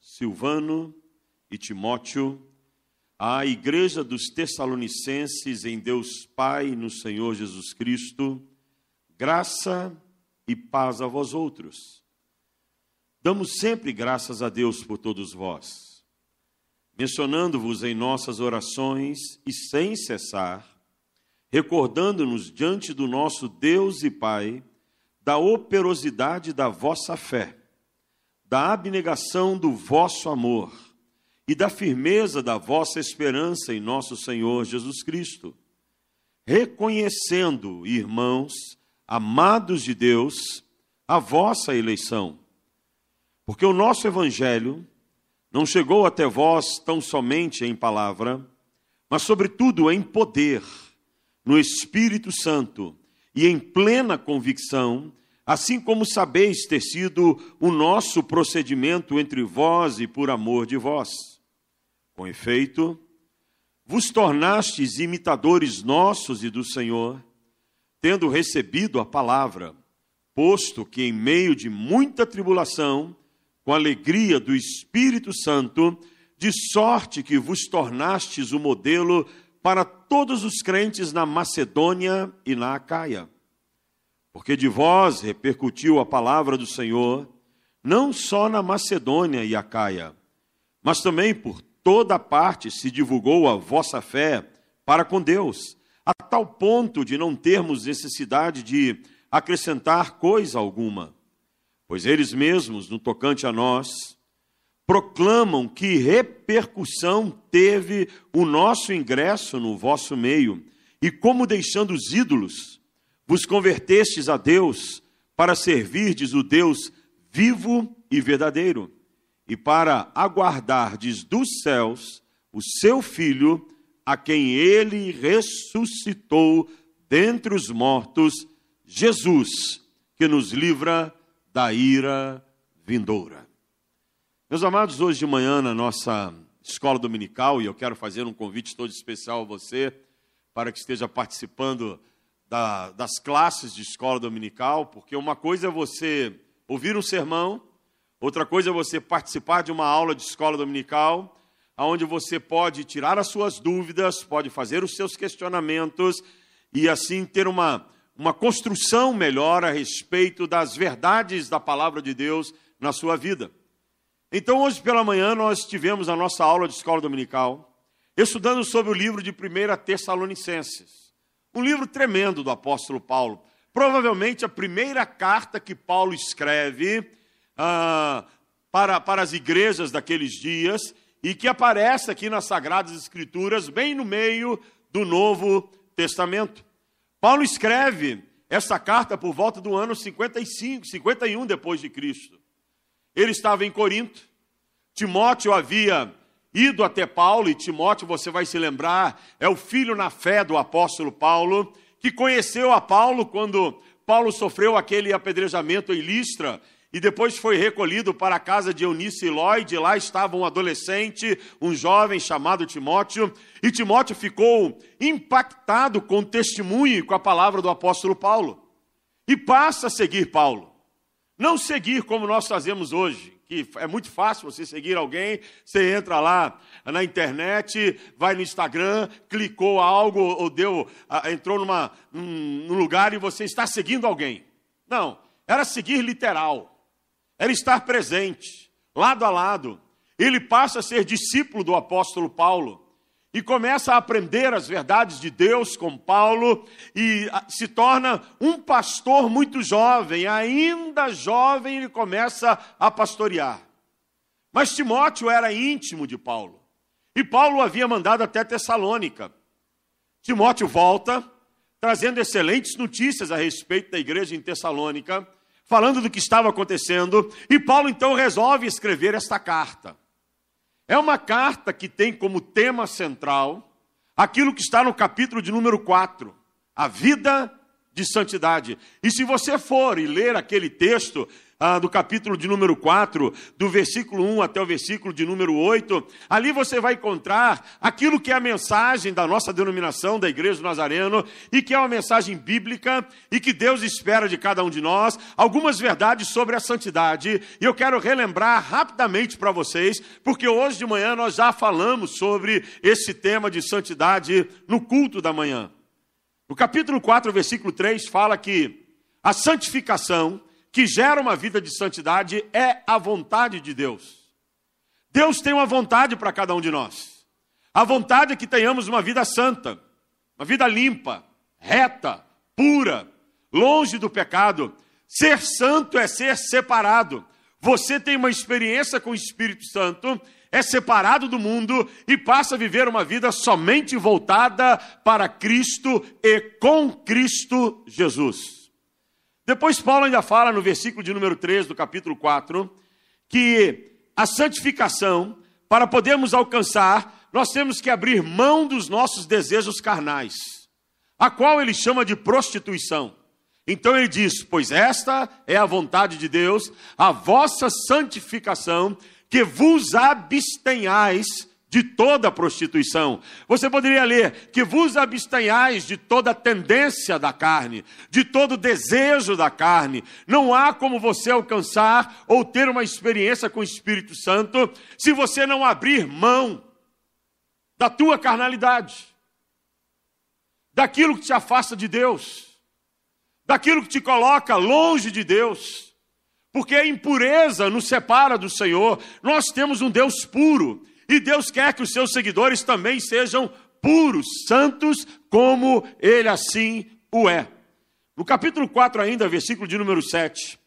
Silvano e Timóteo, à igreja dos Tessalonicenses em Deus Pai e no Senhor Jesus Cristo, graça e paz a vós outros. Damos sempre graças a Deus por todos vós, mencionando-vos em nossas orações e sem cessar, recordando-nos diante do nosso Deus e Pai da operosidade da vossa fé, da abnegação do vosso amor e da firmeza da vossa esperança em nosso Senhor Jesus Cristo, reconhecendo, irmãos, amados de Deus, a vossa eleição. Porque o nosso evangelho não chegou até vós tão somente em palavra, mas sobretudo em poder, no Espírito Santo e em plena convicção, assim como sabeis ter sido o nosso procedimento entre vós e por amor de vós. Com efeito, vos tornastes imitadores nossos e do Senhor, tendo recebido a palavra, posto que em meio de muita tribulação, com alegria do Espírito Santo, de sorte que vos tornastes o modelo para todos os crentes na Macedônia e na Acaia. Porque de vós repercutiu a palavra do Senhor, não só na Macedônia e Acaia, mas também por toda parte se divulgou a vossa fé para com Deus, a tal ponto de não termos necessidade de acrescentar coisa alguma. Pois eles mesmos, no tocante a nós, proclamam que repercussão teve o nosso ingresso no vosso meio, e como deixando os ídolos, vos convertestes a Deus para servirdes o Deus vivo e verdadeiro e para aguardardes dos céus o seu Filho, a quem ele ressuscitou dentre os mortos, Jesus, que nos livra da ira vindoura. Meus amados, hoje de manhã na nossa escola dominical, e eu quero fazer um convite todo especial a você, para que esteja participando da, das classes de escola dominical, porque uma coisa é você ouvir um sermão, Outra coisa é você participar de uma aula de escola dominical, onde você pode tirar as suas dúvidas, pode fazer os seus questionamentos e assim ter uma, uma construção melhor a respeito das verdades da palavra de Deus na sua vida. Então, hoje pela manhã, nós tivemos a nossa aula de escola dominical, estudando sobre o livro de 1 Tessalonicenses. Um livro tremendo do apóstolo Paulo. Provavelmente a primeira carta que Paulo escreve ah, para, para as igrejas daqueles dias e que aparece aqui nas Sagradas Escrituras, bem no meio do Novo Testamento. Paulo escreve essa carta por volta do ano 55, 51 depois de Cristo. Ele estava em Corinto. Timóteo havia ido até Paulo, e Timóteo, você vai se lembrar, é o filho na fé do apóstolo Paulo, que conheceu a Paulo quando Paulo sofreu aquele apedrejamento em Listra e depois foi recolhido para a casa de Eunice e Lloyd. Lá estava um adolescente, um jovem chamado Timóteo, e Timóteo ficou impactado com o testemunho e com a palavra do apóstolo Paulo. E passa a seguir Paulo. Não seguir como nós fazemos hoje, que é muito fácil você seguir alguém, você entra lá na internet, vai no Instagram, clicou algo ou deu, entrou numa, num lugar e você está seguindo alguém. Não, era seguir literal era estar presente, lado a lado. Ele passa a ser discípulo do apóstolo Paulo e começa a aprender as verdades de Deus com Paulo e se torna um pastor muito jovem, ainda jovem, ele começa a pastorear. Mas Timóteo era íntimo de Paulo e Paulo havia mandado até Tessalônica. Timóteo volta, trazendo excelentes notícias a respeito da igreja em Tessalônica falando do que estava acontecendo, e Paulo então resolve escrever esta carta. É uma carta que tem como tema central aquilo que está no capítulo de número 4, a vida de santidade. E se você for e ler aquele texto, ah, do capítulo de número 4, do versículo 1 até o versículo de número 8, ali você vai encontrar aquilo que é a mensagem da nossa denominação, da Igreja do Nazareno, e que é uma mensagem bíblica e que Deus espera de cada um de nós, algumas verdades sobre a santidade. E eu quero relembrar rapidamente para vocês, porque hoje de manhã nós já falamos sobre esse tema de santidade no culto da manhã. No capítulo 4, versículo 3, fala que a santificação que gera uma vida de santidade é a vontade de Deus. Deus tem uma vontade para cada um de nós. A vontade é que tenhamos uma vida santa, uma vida limpa, reta, pura, longe do pecado. Ser santo é ser separado. Você tem uma experiência com o Espírito Santo, é separado do mundo e passa a viver uma vida somente voltada para Cristo e com Cristo Jesus. Depois, Paulo ainda fala no versículo de número 3 do capítulo 4 que a santificação, para podermos alcançar, nós temos que abrir mão dos nossos desejos carnais, a qual ele chama de prostituição. Então ele diz: Pois esta é a vontade de Deus, a vossa santificação, que vos abstenhais de toda prostituição. Você poderia ler que vos abstenhais de toda tendência da carne, de todo desejo da carne. Não há como você alcançar ou ter uma experiência com o Espírito Santo se você não abrir mão da tua carnalidade, daquilo que te afasta de Deus, daquilo que te coloca longe de Deus. Porque a impureza nos separa do Senhor. Nós temos um Deus puro e Deus quer que os seus seguidores também sejam puros, santos, como ele assim o é. No capítulo 4, ainda, versículo de número 7,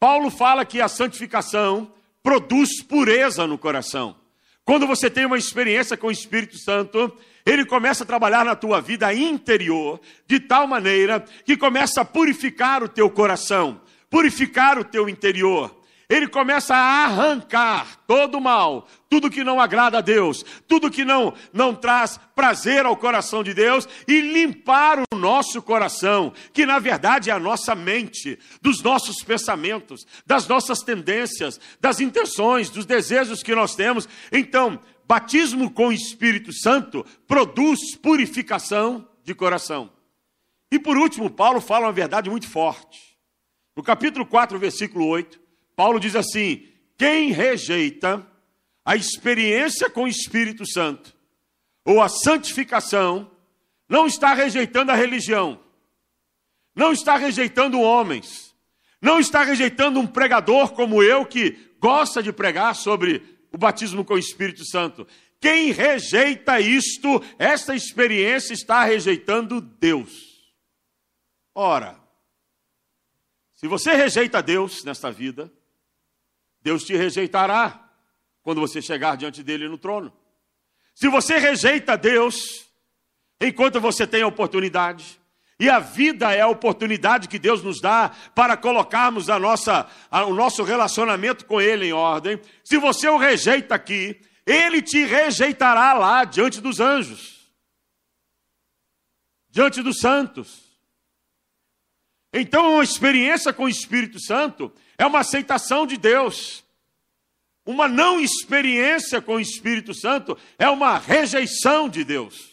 Paulo fala que a santificação produz pureza no coração. Quando você tem uma experiência com o Espírito Santo, ele começa a trabalhar na tua vida interior, de tal maneira que começa a purificar o teu coração, purificar o teu interior ele começa a arrancar todo o mal, tudo que não agrada a Deus, tudo que não, não traz prazer ao coração de Deus e limpar o nosso coração, que na verdade é a nossa mente, dos nossos pensamentos, das nossas tendências, das intenções, dos desejos que nós temos. Então, batismo com o Espírito Santo produz purificação de coração. E por último, Paulo fala uma verdade muito forte. No capítulo 4, versículo 8, Paulo diz assim: quem rejeita a experiência com o Espírito Santo ou a santificação, não está rejeitando a religião, não está rejeitando homens, não está rejeitando um pregador como eu que gosta de pregar sobre o batismo com o Espírito Santo. Quem rejeita isto, esta experiência, está rejeitando Deus. Ora, se você rejeita Deus nesta vida, Deus te rejeitará quando você chegar diante dele no trono. Se você rejeita Deus, enquanto você tem a oportunidade, e a vida é a oportunidade que Deus nos dá para colocarmos a nossa, a, o nosso relacionamento com Ele em ordem. Se você o rejeita aqui, Ele te rejeitará lá diante dos anjos, diante dos santos. Então, uma experiência com o Espírito Santo é uma aceitação de Deus. Uma não experiência com o Espírito Santo é uma rejeição de Deus.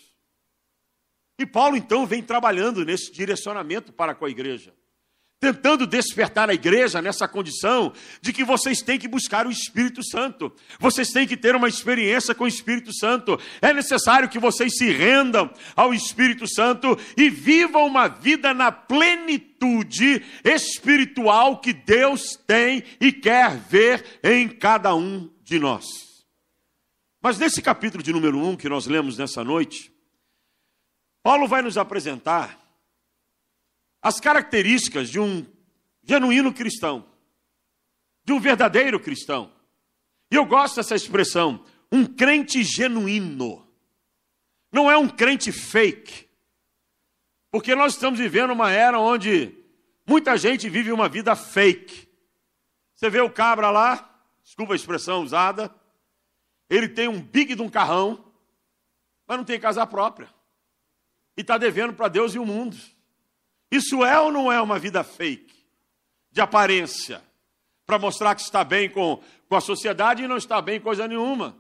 E Paulo então vem trabalhando nesse direcionamento para com a igreja tentando despertar a igreja nessa condição de que vocês têm que buscar o Espírito Santo, vocês têm que ter uma experiência com o Espírito Santo. É necessário que vocês se rendam ao Espírito Santo e vivam uma vida na plenitude espiritual que Deus tem e quer ver em cada um de nós. Mas nesse capítulo de número 1 que nós lemos nessa noite, Paulo vai nos apresentar as características de um genuíno cristão, de um verdadeiro cristão. E eu gosto dessa expressão, um crente genuíno. Não é um crente fake. Porque nós estamos vivendo uma era onde muita gente vive uma vida fake. Você vê o cabra lá, desculpa a expressão usada, ele tem um big de um carrão, mas não tem casa própria. E está devendo para Deus e o mundo. Isso é ou não é uma vida fake? De aparência, para mostrar que está bem com, com a sociedade e não está bem coisa nenhuma.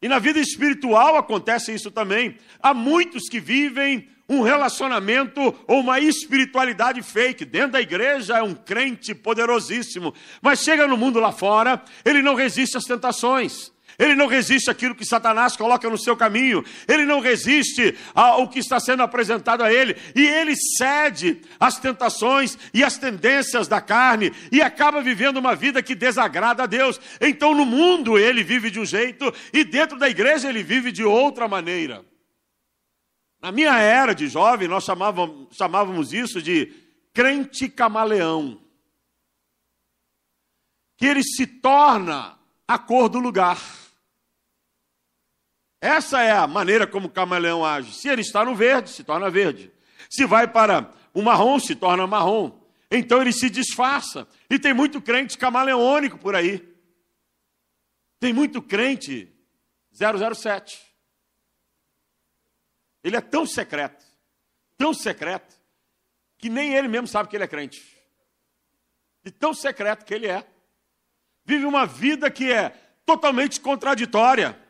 E na vida espiritual acontece isso também. Há muitos que vivem um relacionamento ou uma espiritualidade fake. Dentro da igreja é um crente poderosíssimo, mas chega no mundo lá fora, ele não resiste às tentações. Ele não resiste àquilo que Satanás coloca no seu caminho. Ele não resiste ao que está sendo apresentado a ele. E ele cede às tentações e às tendências da carne e acaba vivendo uma vida que desagrada a Deus. Então, no mundo, ele vive de um jeito e dentro da igreja, ele vive de outra maneira. Na minha era de jovem, nós chamávamos, chamávamos isso de crente camaleão. Que ele se torna a cor do lugar. Essa é a maneira como o camaleão age. Se ele está no verde, se torna verde. Se vai para o marrom, se torna marrom. Então ele se disfarça. E tem muito crente camaleônico por aí. Tem muito crente 007. Ele é tão secreto, tão secreto, que nem ele mesmo sabe que ele é crente. E tão secreto que ele é. Vive uma vida que é totalmente contraditória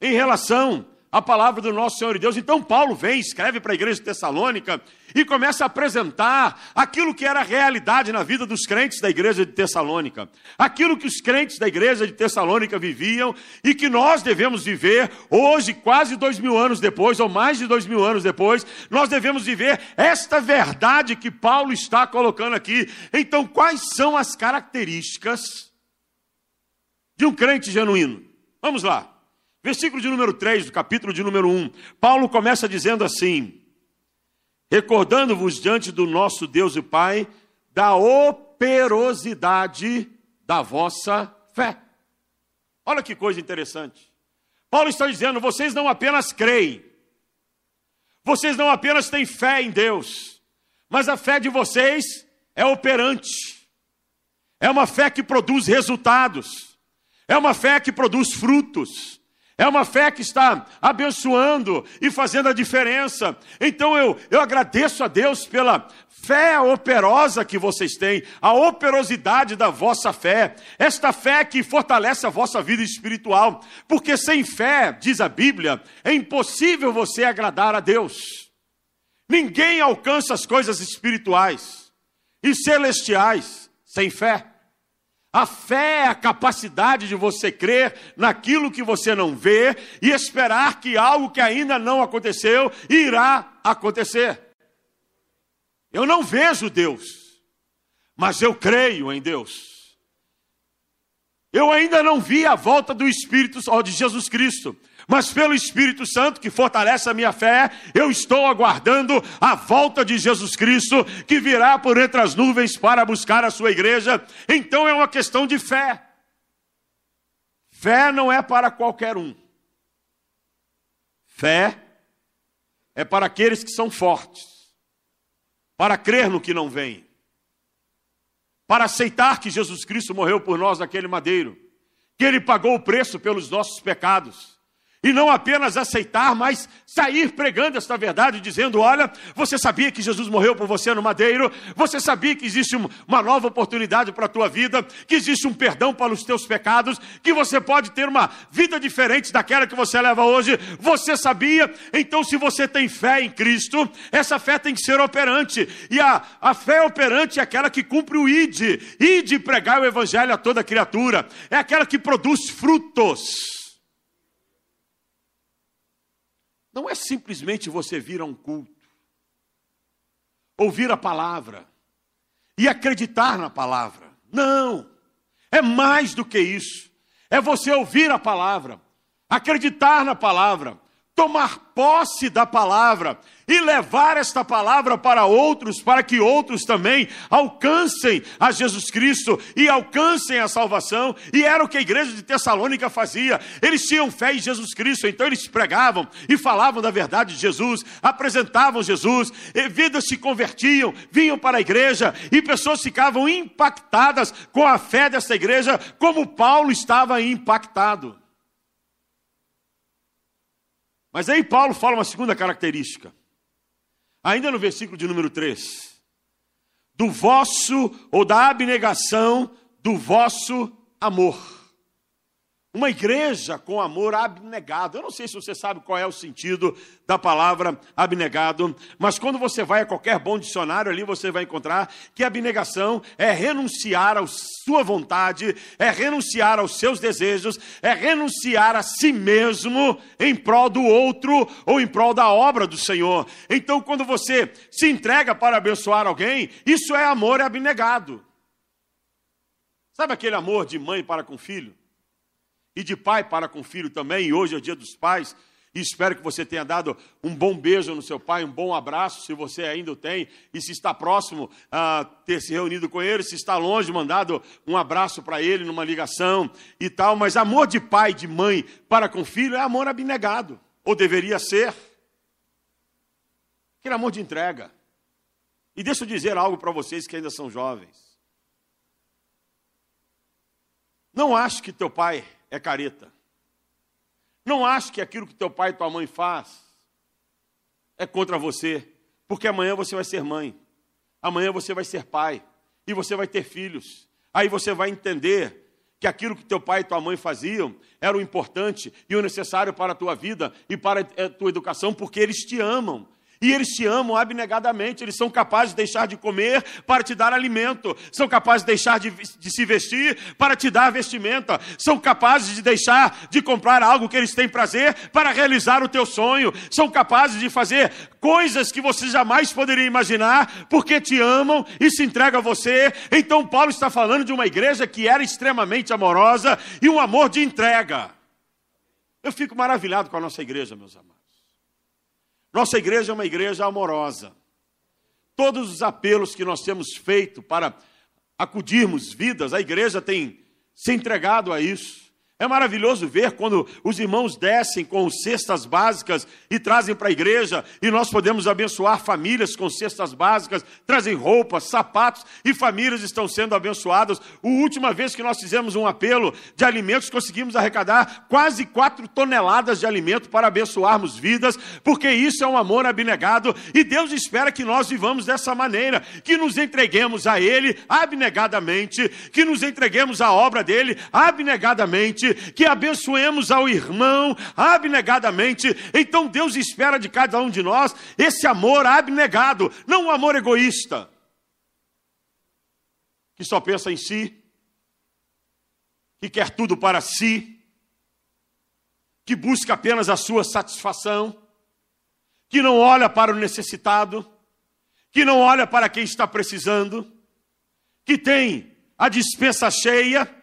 em relação à palavra do nosso Senhor e Deus. Então, Paulo vem, escreve para a igreja de Tessalônica e começa a apresentar aquilo que era a realidade na vida dos crentes da igreja de Tessalônica, aquilo que os crentes da igreja de Tessalônica viviam e que nós devemos viver hoje, quase dois mil anos depois, ou mais de dois mil anos depois, nós devemos viver esta verdade que Paulo está colocando aqui. Então, quais são as características de um crente genuíno? Vamos lá. Versículo de número 3 do capítulo de número 1. Paulo começa dizendo assim: Recordando-vos diante do nosso Deus e Pai da operosidade da vossa fé. Olha que coisa interessante. Paulo está dizendo: vocês não apenas creem, vocês não apenas têm fé em Deus, mas a fé de vocês é operante, é uma fé que produz resultados, é uma fé que produz frutos. É uma fé que está abençoando e fazendo a diferença. Então eu, eu agradeço a Deus pela fé operosa que vocês têm, a operosidade da vossa fé, esta fé que fortalece a vossa vida espiritual, porque sem fé, diz a Bíblia, é impossível você agradar a Deus. Ninguém alcança as coisas espirituais e celestiais sem fé. A fé é a capacidade de você crer naquilo que você não vê e esperar que algo que ainda não aconteceu irá acontecer. Eu não vejo Deus, mas eu creio em Deus. Eu ainda não vi a volta do Espírito de Jesus Cristo, mas pelo Espírito Santo que fortalece a minha fé, eu estou aguardando a volta de Jesus Cristo, que virá por entre as nuvens para buscar a sua igreja. Então é uma questão de fé. Fé não é para qualquer um. Fé é para aqueles que são fortes, para crer no que não vem, para aceitar que Jesus Cristo morreu por nós naquele madeiro, que ele pagou o preço pelos nossos pecados e não apenas aceitar, mas sair pregando esta verdade, dizendo: olha, você sabia que Jesus morreu por você no madeiro, você sabia que existe uma nova oportunidade para a tua vida, que existe um perdão para os teus pecados, que você pode ter uma vida diferente daquela que você leva hoje. Você sabia? Então, se você tem fé em Cristo, essa fé tem que ser operante, e a, a fé operante é aquela que cumpre o ID, ID pregar o evangelho a toda criatura, é aquela que produz frutos. Não é simplesmente você vir a um culto, ouvir a palavra e acreditar na palavra. Não, é mais do que isso. É você ouvir a palavra, acreditar na palavra, tomar posse da palavra e levar esta palavra para outros, para que outros também alcancem a Jesus Cristo e alcancem a salvação. E era o que a igreja de Tessalônica fazia. Eles tinham fé em Jesus Cristo, então eles pregavam e falavam da verdade de Jesus, apresentavam Jesus, vidas se convertiam, vinham para a igreja e pessoas ficavam impactadas com a fé dessa igreja, como Paulo estava impactado. Mas aí Paulo fala uma segunda característica. Ainda no versículo de número 3. do vosso ou da abnegação do vosso amor. Uma igreja com amor abnegado. Eu não sei se você sabe qual é o sentido da palavra abnegado, mas quando você vai a qualquer bom dicionário ali, você vai encontrar que abnegação é renunciar à sua vontade, é renunciar aos seus desejos, é renunciar a si mesmo em prol do outro ou em prol da obra do Senhor. Então, quando você se entrega para abençoar alguém, isso é amor abnegado. Sabe aquele amor de mãe para com filho? E de pai para com filho também, e hoje é o dia dos pais, e espero que você tenha dado um bom beijo no seu pai, um bom abraço, se você ainda o tem, e se está próximo a ter se reunido com ele, se está longe, mandado um abraço para ele numa ligação e tal, mas amor de pai, de mãe para com filho é amor abnegado, ou deveria ser. Aquele amor de entrega. E deixa eu dizer algo para vocês que ainda são jovens. Não acho que teu pai é careta. Não ache que aquilo que teu pai e tua mãe faz é contra você, porque amanhã você vai ser mãe, amanhã você vai ser pai e você vai ter filhos. Aí você vai entender que aquilo que teu pai e tua mãe faziam era o importante e o necessário para a tua vida e para a tua educação, porque eles te amam. E eles te amam abnegadamente, eles são capazes de deixar de comer para te dar alimento, são capazes de deixar de, de, se vestir para te dar vestimenta, são capazes de deixar de comprar algo que eles têm prazer para realizar o teu sonho, são capazes de fazer coisas que você jamais poderia imaginar, porque te amam e se entregam a você. Então, Paulo está falando de uma igreja que era extremamente amorosa e um amor de entrega. Eu fico maravilhado com a nossa igreja, meus amados. Nossa igreja é uma igreja amorosa. Todos os apelos que nós temos feito para acudirmos vidas, a igreja tem se entregado a isso. É maravilhoso ver quando os irmãos descem com cestas básicas e trazem para a igreja, e nós podemos abençoar famílias com cestas básicas, trazem roupas, sapatos, e famílias estão sendo abençoadas. A última vez que nós fizemos um apelo de alimentos, conseguimos arrecadar quase quatro toneladas de alimento para abençoarmos vidas, porque isso é um amor abnegado, e Deus espera que nós vivamos dessa maneira, que nos entreguemos a Ele abnegadamente, que nos entreguemos à obra dele abnegadamente que abençoemos ao irmão abnegadamente. Então Deus espera de cada um de nós esse amor abnegado, não um amor egoísta, que só pensa em si, que quer tudo para si, que busca apenas a sua satisfação, que não olha para o necessitado, que não olha para quem está precisando, que tem a dispensa cheia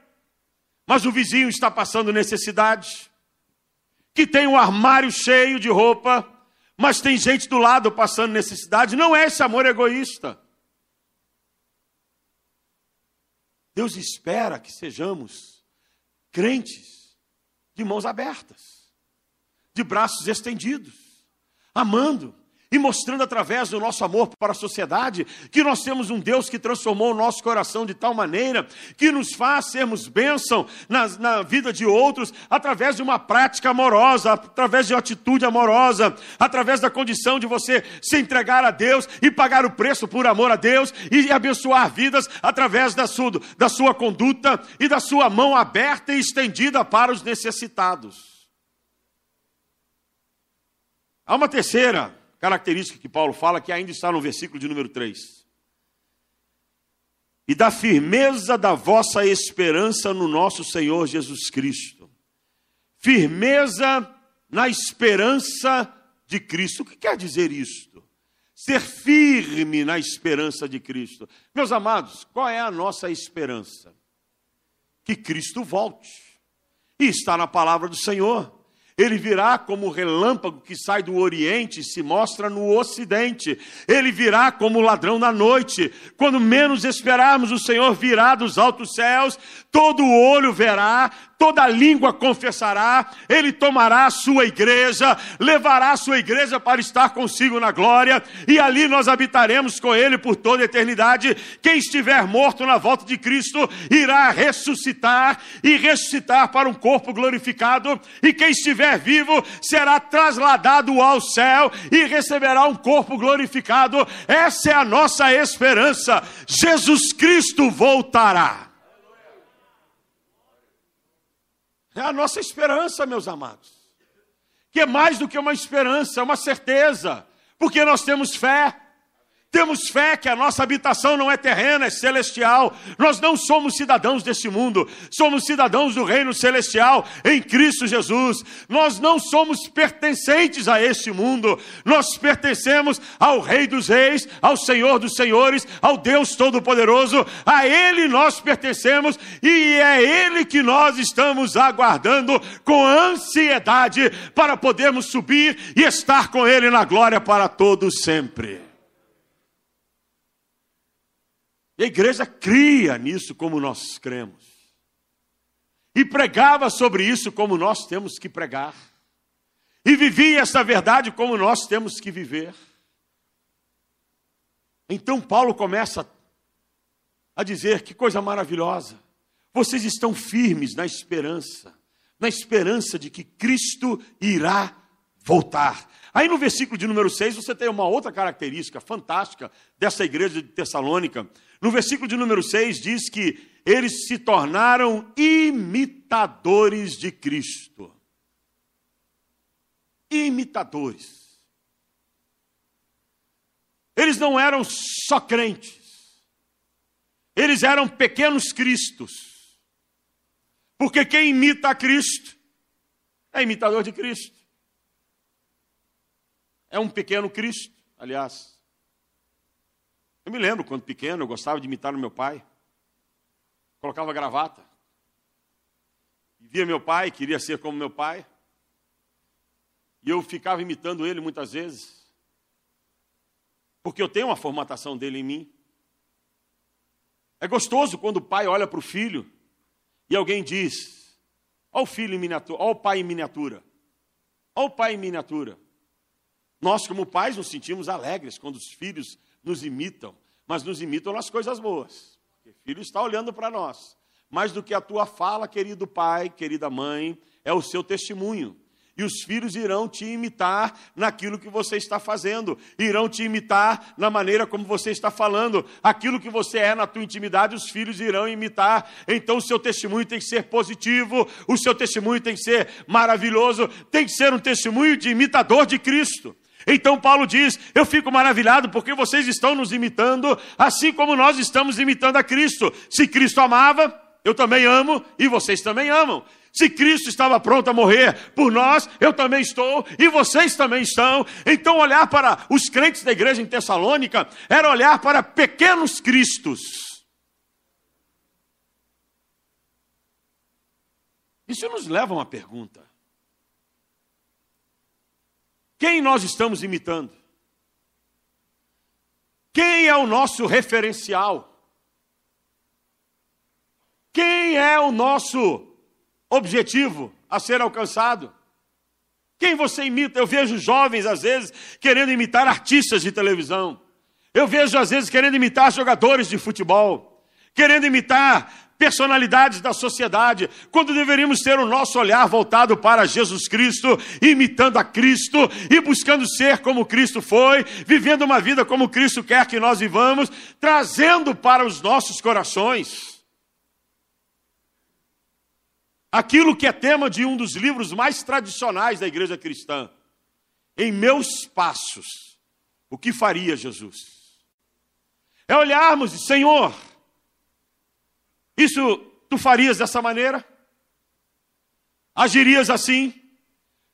mas o vizinho está passando necessidade, que tem um armário cheio de roupa, mas tem gente do lado passando necessidade. Não é esse amor egoísta. Deus espera que sejamos crentes de mãos abertas, de braços estendidos, amando, e mostrando através do nosso amor para a sociedade que nós temos um Deus que transformou o nosso coração de tal maneira que nos faz sermos bênção na, na vida de outros através de uma prática amorosa, através de uma atitude amorosa, através da condição de você se entregar a Deus e pagar o preço por amor a Deus e abençoar vidas através da sua, da sua conduta e da sua mão aberta e estendida para os necessitados. Há uma terceira característica que Paulo fala, que ainda está no versículo de número 3. E da firmeza da vossa esperança no nosso Senhor Jesus Cristo. Firmeza na esperança de Cristo. O que quer dizer isto? Ser firme na esperança de Cristo. Meus amados, qual é a nossa esperança? Que Cristo volte. E está na palavra do Senhor. Ele virá como o relâmpago que sai do oriente e se mostra no ocidente. Ele virá como o ladrão na noite. Quando menos esperarmos, o Senhor virá dos altos céus, todo olho verá, toda língua confessará, ele tomará a sua igreja, levará a sua igreja para estar consigo na glória, e ali nós habitaremos com ele por toda a eternidade. Quem estiver morto na volta de Cristo irá ressuscitar e ressuscitar para um corpo glorificado, e quem estiver vivo será trasladado ao céu e receberá um corpo glorificado. Essa é a nossa esperança. Jesus Cristo voltará. É a nossa esperança, meus amados. Que é mais do que uma esperança, é uma certeza, porque nós temos fé. Temos fé que a nossa habitação não é terrena, é celestial. Nós não somos cidadãos deste mundo, somos cidadãos do reino celestial em Cristo Jesus. Nós não somos pertencentes a este mundo, nós pertencemos ao Rei dos Reis, ao Senhor dos Senhores, ao Deus Todo-Poderoso. A Ele nós pertencemos e é Ele que nós estamos aguardando com ansiedade para podermos subir e estar com Ele na glória para todos sempre. E a igreja cria nisso como nós cremos. E pregava sobre isso como nós temos que pregar. E vivia essa verdade como nós temos que viver. Então Paulo começa a dizer: que coisa maravilhosa. Vocês estão firmes na esperança, na esperança de que Cristo irá voltar. Aí no versículo de número 6 você tem uma outra característica fantástica dessa igreja de Tessalônica. No versículo de número 6 diz que eles se tornaram imitadores de Cristo. Imitadores. Eles não eram só crentes, eles eram pequenos cristos. Porque quem imita a Cristo é imitador de Cristo. É um pequeno Cristo, aliás. Eu me lembro, quando pequeno, eu gostava de imitar o meu pai. Colocava gravata. via meu pai, queria ser como meu pai. E eu ficava imitando ele muitas vezes. Porque eu tenho uma formatação dele em mim. É gostoso quando o pai olha para o filho e alguém diz: Olha o filho em miniatura, olha o pai em miniatura. Olha o pai em miniatura. Nós, como pais, nos sentimos alegres quando os filhos nos imitam, mas nos imitam nas coisas boas. o filho está olhando para nós. Mais do que a tua fala, querido pai, querida mãe, é o seu testemunho. E os filhos irão te imitar naquilo que você está fazendo, irão te imitar na maneira como você está falando. Aquilo que você é na tua intimidade, os filhos irão imitar. Então o seu testemunho tem que ser positivo, o seu testemunho tem que ser maravilhoso, tem que ser um testemunho de imitador de Cristo. Então Paulo diz: Eu fico maravilhado porque vocês estão nos imitando, assim como nós estamos imitando a Cristo. Se Cristo amava, eu também amo e vocês também amam. Se Cristo estava pronto a morrer por nós, eu também estou e vocês também estão. Então, olhar para os crentes da igreja em Tessalônica era olhar para pequenos cristos. Isso nos leva a uma pergunta. Quem nós estamos imitando? Quem é o nosso referencial? Quem é o nosso objetivo a ser alcançado? Quem você imita? Eu vejo jovens, às vezes, querendo imitar artistas de televisão. Eu vejo, às vezes, querendo imitar jogadores de futebol. Querendo imitar personalidades da sociedade, quando deveríamos ter o nosso olhar voltado para Jesus Cristo, imitando a Cristo e buscando ser como Cristo foi, vivendo uma vida como Cristo quer que nós vivamos, trazendo para os nossos corações aquilo que é tema de um dos livros mais tradicionais da igreja cristã. Em meus passos, o que faria Jesus? É olharmos Senhor, isso tu farias dessa maneira? Agirias assim?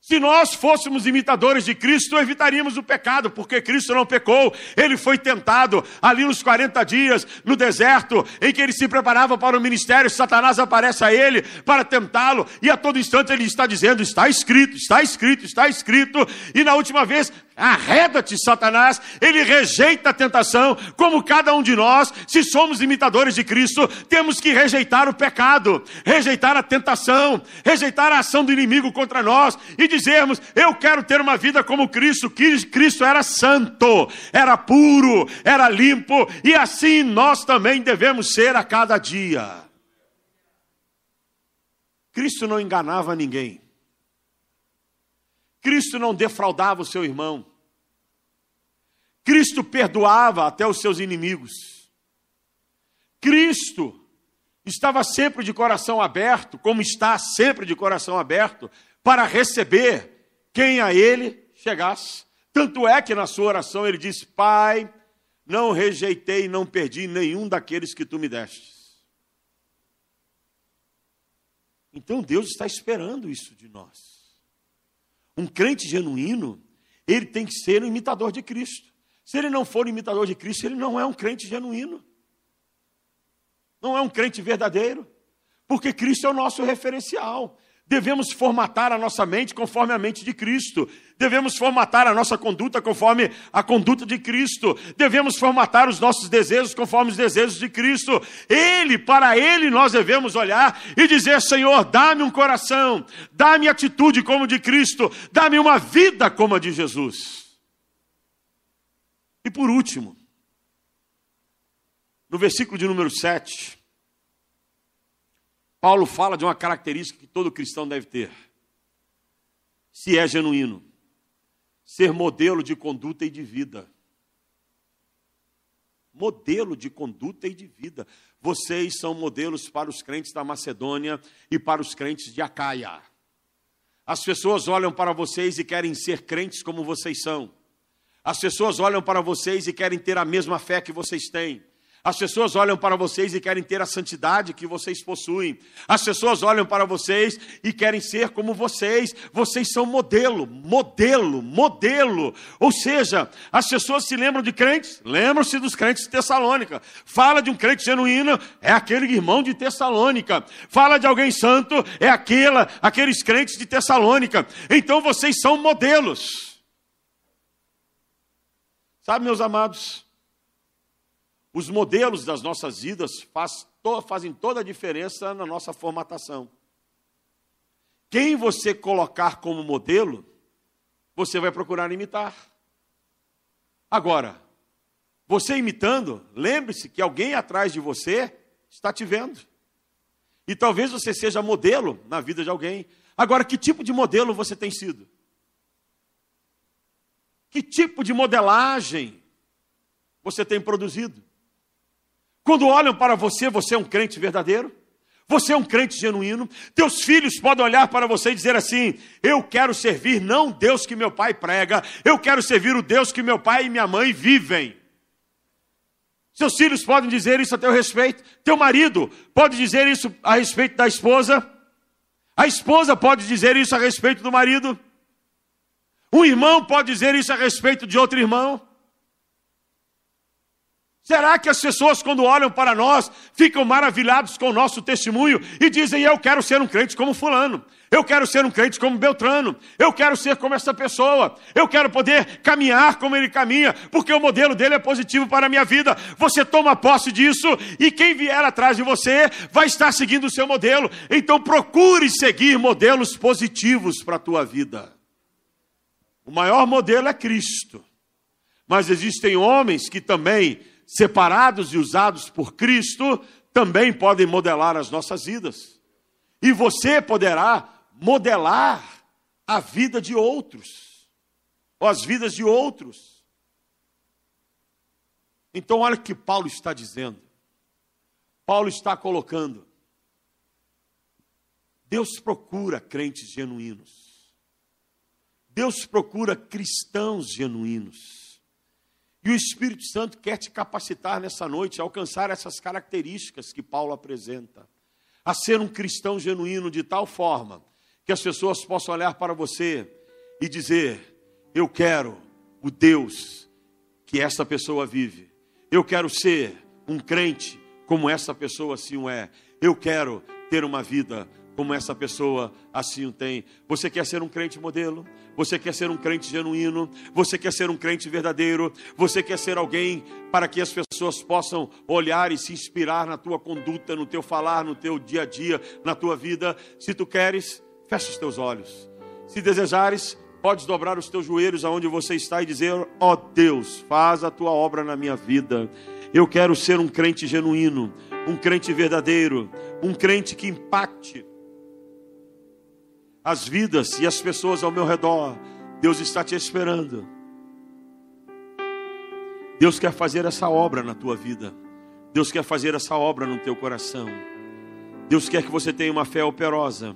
Se nós fôssemos imitadores de Cristo, evitaríamos o pecado, porque Cristo não pecou, ele foi tentado ali nos 40 dias no deserto, em que ele se preparava para o ministério. Satanás aparece a ele para tentá-lo, e a todo instante ele está dizendo: Está escrito, está escrito, está escrito. E na última vez, arreda-te, Satanás. Ele rejeita a tentação, como cada um de nós, se somos imitadores de Cristo, temos que rejeitar o pecado, rejeitar a tentação, rejeitar a ação do inimigo contra nós e dizermos: Eu quero ter uma vida como Cristo. Cristo era santo, era puro, era limpo, e assim nós também devemos ser a cada dia. Cristo não enganava ninguém. Cristo não defraudava o seu irmão. Cristo perdoava até os seus inimigos. Cristo estava sempre de coração aberto, como está sempre de coração aberto, para receber quem a ele chegasse. Tanto é que na sua oração ele diz: Pai, não rejeitei não perdi nenhum daqueles que tu me destes. Então Deus está esperando isso de nós. Um crente genuíno, ele tem que ser um imitador de Cristo. Se ele não for imitador de Cristo, ele não é um crente genuíno. Não é um crente verdadeiro. Porque Cristo é o nosso referencial. Devemos formatar a nossa mente conforme a mente de Cristo. Devemos formatar a nossa conduta conforme a conduta de Cristo. Devemos formatar os nossos desejos conforme os desejos de Cristo. Ele, para Ele, nós devemos olhar e dizer: Senhor, dá-me um coração, dá-me atitude como de Cristo, dá-me uma vida como a de Jesus. E por último, no versículo de número 7, Paulo fala de uma característica que todo cristão deve ter, se é genuíno: ser modelo de conduta e de vida. Modelo de conduta e de vida. Vocês são modelos para os crentes da Macedônia e para os crentes de Acaia. As pessoas olham para vocês e querem ser crentes como vocês são. As pessoas olham para vocês e querem ter a mesma fé que vocês têm. As pessoas olham para vocês e querem ter a santidade que vocês possuem. As pessoas olham para vocês e querem ser como vocês. Vocês são modelo, modelo, modelo. Ou seja, as pessoas se lembram de crentes? Lembram-se dos crentes de Tessalônica. Fala de um crente genuíno, é aquele irmão de Tessalônica. Fala de alguém santo, é aquela, aqueles crentes de Tessalônica. Então vocês são modelos. Sabe, meus amados? Os modelos das nossas vidas faz, to, fazem toda a diferença na nossa formatação. Quem você colocar como modelo, você vai procurar imitar. Agora, você imitando, lembre-se que alguém atrás de você está te vendo. E talvez você seja modelo na vida de alguém. Agora, que tipo de modelo você tem sido? Que tipo de modelagem você tem produzido? Quando olham para você, você é um crente verdadeiro? Você é um crente genuíno? Teus filhos podem olhar para você e dizer assim: Eu quero servir não Deus que meu pai prega, eu quero servir o Deus que meu pai e minha mãe vivem. Seus filhos podem dizer isso a teu respeito, teu marido pode dizer isso a respeito da esposa, a esposa pode dizer isso a respeito do marido, um irmão pode dizer isso a respeito de outro irmão. Será que as pessoas, quando olham para nós, ficam maravilhados com o nosso testemunho e dizem: Eu quero ser um crente como Fulano, eu quero ser um crente como Beltrano, eu quero ser como essa pessoa, eu quero poder caminhar como ele caminha, porque o modelo dele é positivo para a minha vida. Você toma posse disso e quem vier atrás de você vai estar seguindo o seu modelo. Então procure seguir modelos positivos para a tua vida. O maior modelo é Cristo, mas existem homens que também separados e usados por Cristo, também podem modelar as nossas vidas. E você poderá modelar a vida de outros, ou as vidas de outros. Então, olha o que Paulo está dizendo. Paulo está colocando. Deus procura crentes genuínos. Deus procura cristãos genuínos. E o Espírito Santo quer te capacitar nessa noite a alcançar essas características que Paulo apresenta. A ser um cristão genuíno de tal forma que as pessoas possam olhar para você e dizer: Eu quero o Deus que essa pessoa vive. Eu quero ser um crente como essa pessoa assim o é. Eu quero ter uma vida como essa pessoa assim o tem. Você quer ser um crente modelo? Você quer ser um crente genuíno? Você quer ser um crente verdadeiro? Você quer ser alguém para que as pessoas possam olhar e se inspirar na tua conduta, no teu falar, no teu dia a dia, na tua vida? Se tu queres, fecha os teus olhos. Se desejares, podes dobrar os teus joelhos aonde você está e dizer: Ó oh Deus, faz a tua obra na minha vida. Eu quero ser um crente genuíno, um crente verdadeiro, um crente que impacte as vidas e as pessoas ao meu redor. Deus está te esperando. Deus quer fazer essa obra na tua vida. Deus quer fazer essa obra no teu coração. Deus quer que você tenha uma fé operosa.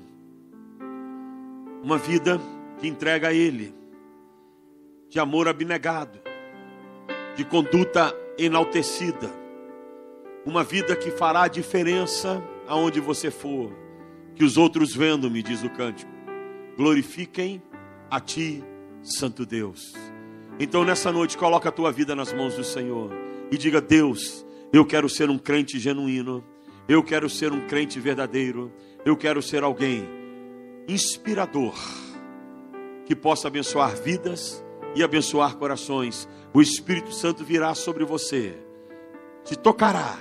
Uma vida que entrega a Ele, de amor abnegado, de conduta enaltecida. Uma vida que fará diferença aonde você for. Que os outros vendo, me diz o cântico glorifiquem a Ti, Santo Deus. Então nessa noite coloca a tua vida nas mãos do Senhor e diga: Deus, eu quero ser um crente genuíno, eu quero ser um crente verdadeiro, eu quero ser alguém inspirador que possa abençoar vidas e abençoar corações. O Espírito Santo virá sobre você, te tocará,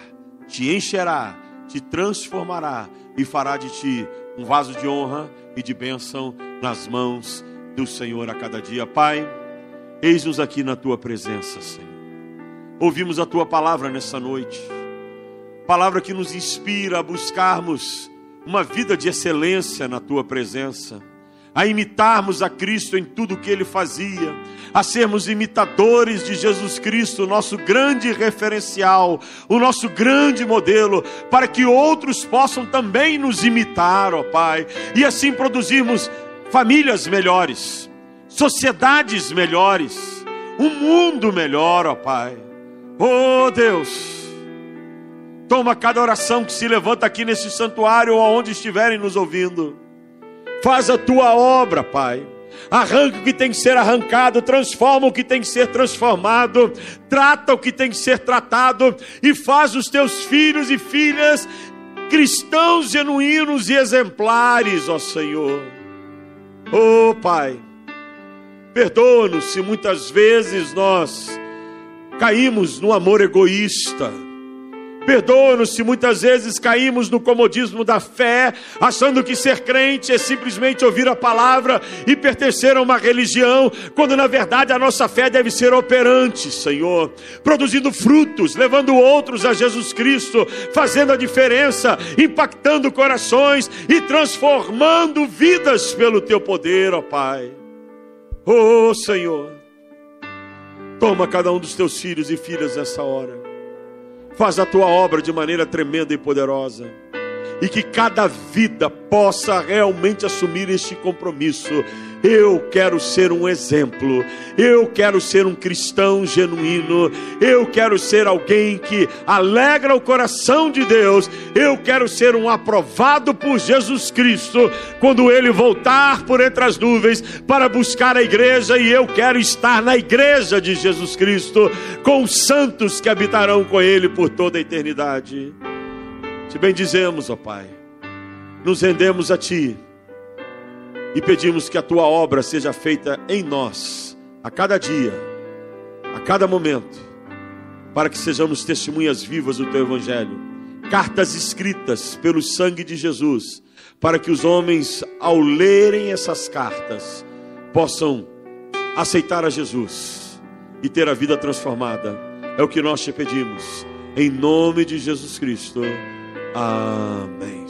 te encherá, te transformará e fará de ti um vaso de honra e de bênção nas mãos do Senhor a cada dia. Pai, eis-nos aqui na tua presença, Senhor. Ouvimos a tua palavra nessa noite, palavra que nos inspira a buscarmos uma vida de excelência na tua presença a imitarmos a Cristo em tudo o que ele fazia, a sermos imitadores de Jesus Cristo, nosso grande referencial, o nosso grande modelo, para que outros possam também nos imitar, ó Pai, e assim produzirmos famílias melhores, sociedades melhores, um mundo melhor, ó Pai. Oh Deus, toma cada oração que se levanta aqui nesse santuário ou aonde estiverem nos ouvindo Faz a tua obra, Pai. Arranca o que tem que ser arrancado, transforma o que tem que ser transformado, trata o que tem que ser tratado e faz os teus filhos e filhas cristãos genuínos e exemplares, ó Senhor. Oh, Pai, perdoa-nos se muitas vezes nós caímos no amor egoísta Perdoa-nos se muitas vezes caímos no comodismo da fé, achando que ser crente é simplesmente ouvir a palavra e pertencer a uma religião, quando na verdade a nossa fé deve ser operante, Senhor, produzindo frutos, levando outros a Jesus Cristo, fazendo a diferença, impactando corações e transformando vidas pelo teu poder, ó Pai. Oh Senhor, toma cada um dos teus filhos e filhas nessa hora Faz a tua obra de maneira tremenda e poderosa. E que cada vida possa realmente assumir este compromisso eu quero ser um exemplo, eu quero ser um cristão genuíno, eu quero ser alguém que alegra o coração de Deus, eu quero ser um aprovado por Jesus Cristo quando ele voltar por entre as nuvens para buscar a igreja e eu quero estar na igreja de Jesus Cristo com os santos que habitarão com ele por toda a eternidade. Te bendizemos, ó Pai, nos rendemos a Ti e pedimos que a tua obra seja feita em nós, a cada dia, a cada momento, para que sejamos testemunhas vivas do teu Evangelho, cartas escritas pelo sangue de Jesus, para que os homens, ao lerem essas cartas, possam aceitar a Jesus e ter a vida transformada. É o que nós te pedimos, em nome de Jesus Cristo. Amém.